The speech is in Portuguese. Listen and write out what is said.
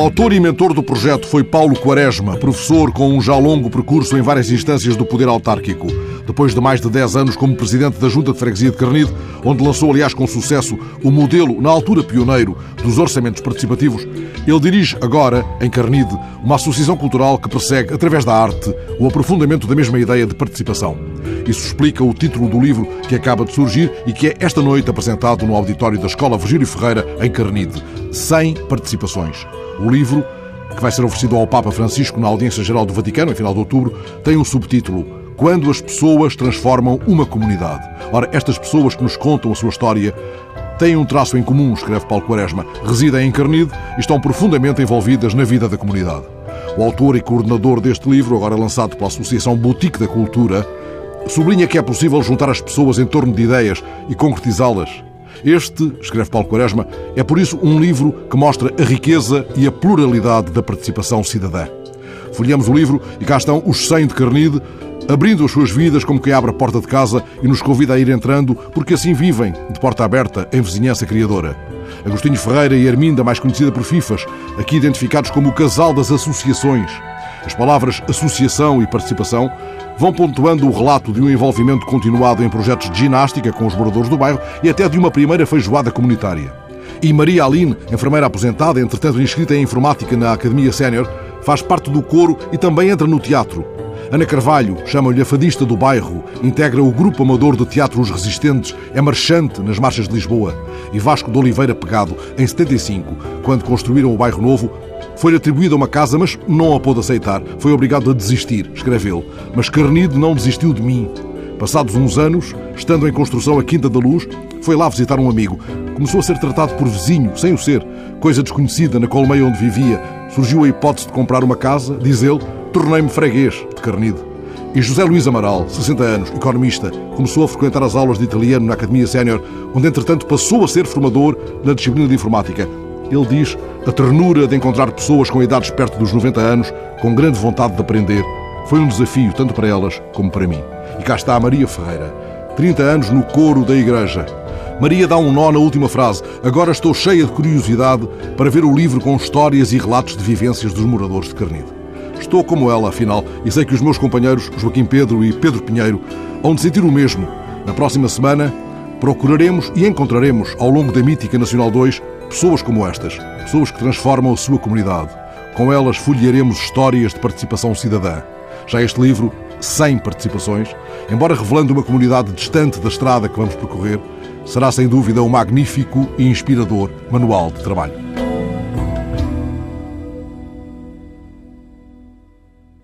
autor e mentor do projeto foi Paulo Quaresma, professor com um já longo percurso em várias instâncias do poder autárquico. Depois de mais de 10 anos como presidente da Junta de Freguesia de Carnide, onde lançou, aliás, com sucesso o modelo, na altura pioneiro, dos orçamentos participativos, ele dirige agora, em Carnide, uma associação cultural que persegue, através da arte, o aprofundamento da mesma ideia de participação. Isso explica o título do livro que acaba de surgir e que é esta noite apresentado no auditório da Escola Virgílio Ferreira, em Carnide. 100 participações. O livro, que vai ser oferecido ao Papa Francisco na Audiência Geral do Vaticano, em final de outubro, tem um subtítulo Quando as pessoas transformam uma comunidade. Ora, estas pessoas que nos contam a sua história têm um traço em comum, escreve Paulo Quaresma. Residem em Carnide e estão profundamente envolvidas na vida da comunidade. O autor e coordenador deste livro, agora lançado pela Associação Boutique da Cultura, sublinha que é possível juntar as pessoas em torno de ideias e concretizá-las este, escreve Paulo Quaresma, é por isso um livro que mostra a riqueza e a pluralidade da participação cidadã. Folhamos o livro e cá estão os 100 de Carnide, abrindo as suas vidas como quem abre a porta de casa e nos convida a ir entrando, porque assim vivem, de porta aberta, em vizinhança criadora. Agostinho Ferreira e Arminda, mais conhecida por Fifas, aqui identificados como o casal das associações. As palavras associação e participação vão pontuando o relato de um envolvimento continuado em projetos de ginástica com os moradores do bairro e até de uma primeira feijoada comunitária. E Maria Aline, enfermeira aposentada, entretanto inscrita em informática na Academia Sénior, faz parte do coro e também entra no teatro. Ana Carvalho, chama-lhe a fadista do bairro, integra o grupo amador de teatro Os Resistentes, é marchante nas marchas de Lisboa. E Vasco de Oliveira Pegado, em 75, quando construíram o bairro novo, foi-lhe atribuída uma casa, mas não a pôde aceitar. Foi obrigado a desistir, escreve ele. Mas Carnido não desistiu de mim. Passados uns anos, estando em construção a Quinta da Luz, foi lá visitar um amigo. Começou a ser tratado por vizinho, sem o ser. Coisa desconhecida na colmeia onde vivia. Surgiu a hipótese de comprar uma casa, diz ele, tornei-me freguês de Carnido. E José Luís Amaral, 60 anos, economista, começou a frequentar as aulas de italiano na Academia Sénior, onde entretanto passou a ser formador na disciplina de informática. Ele diz a ternura de encontrar pessoas com idades perto dos 90 anos, com grande vontade de aprender, foi um desafio tanto para elas como para mim. E cá está a Maria Ferreira, 30 anos no coro da igreja. Maria dá um nó na última frase. Agora estou cheia de curiosidade para ver o livro com histórias e relatos de vivências dos moradores de Carnide. Estou como ela, afinal, e sei que os meus companheiros Joaquim Pedro e Pedro Pinheiro de sentir o mesmo. Na próxima semana, procuraremos e encontraremos, ao longo da Mítica Nacional 2, Pessoas como estas, pessoas que transformam a sua comunidade. Com elas folhearemos histórias de participação cidadã. Já este livro, sem participações, embora revelando uma comunidade distante da estrada que vamos percorrer, será sem dúvida um magnífico e inspirador manual de trabalho.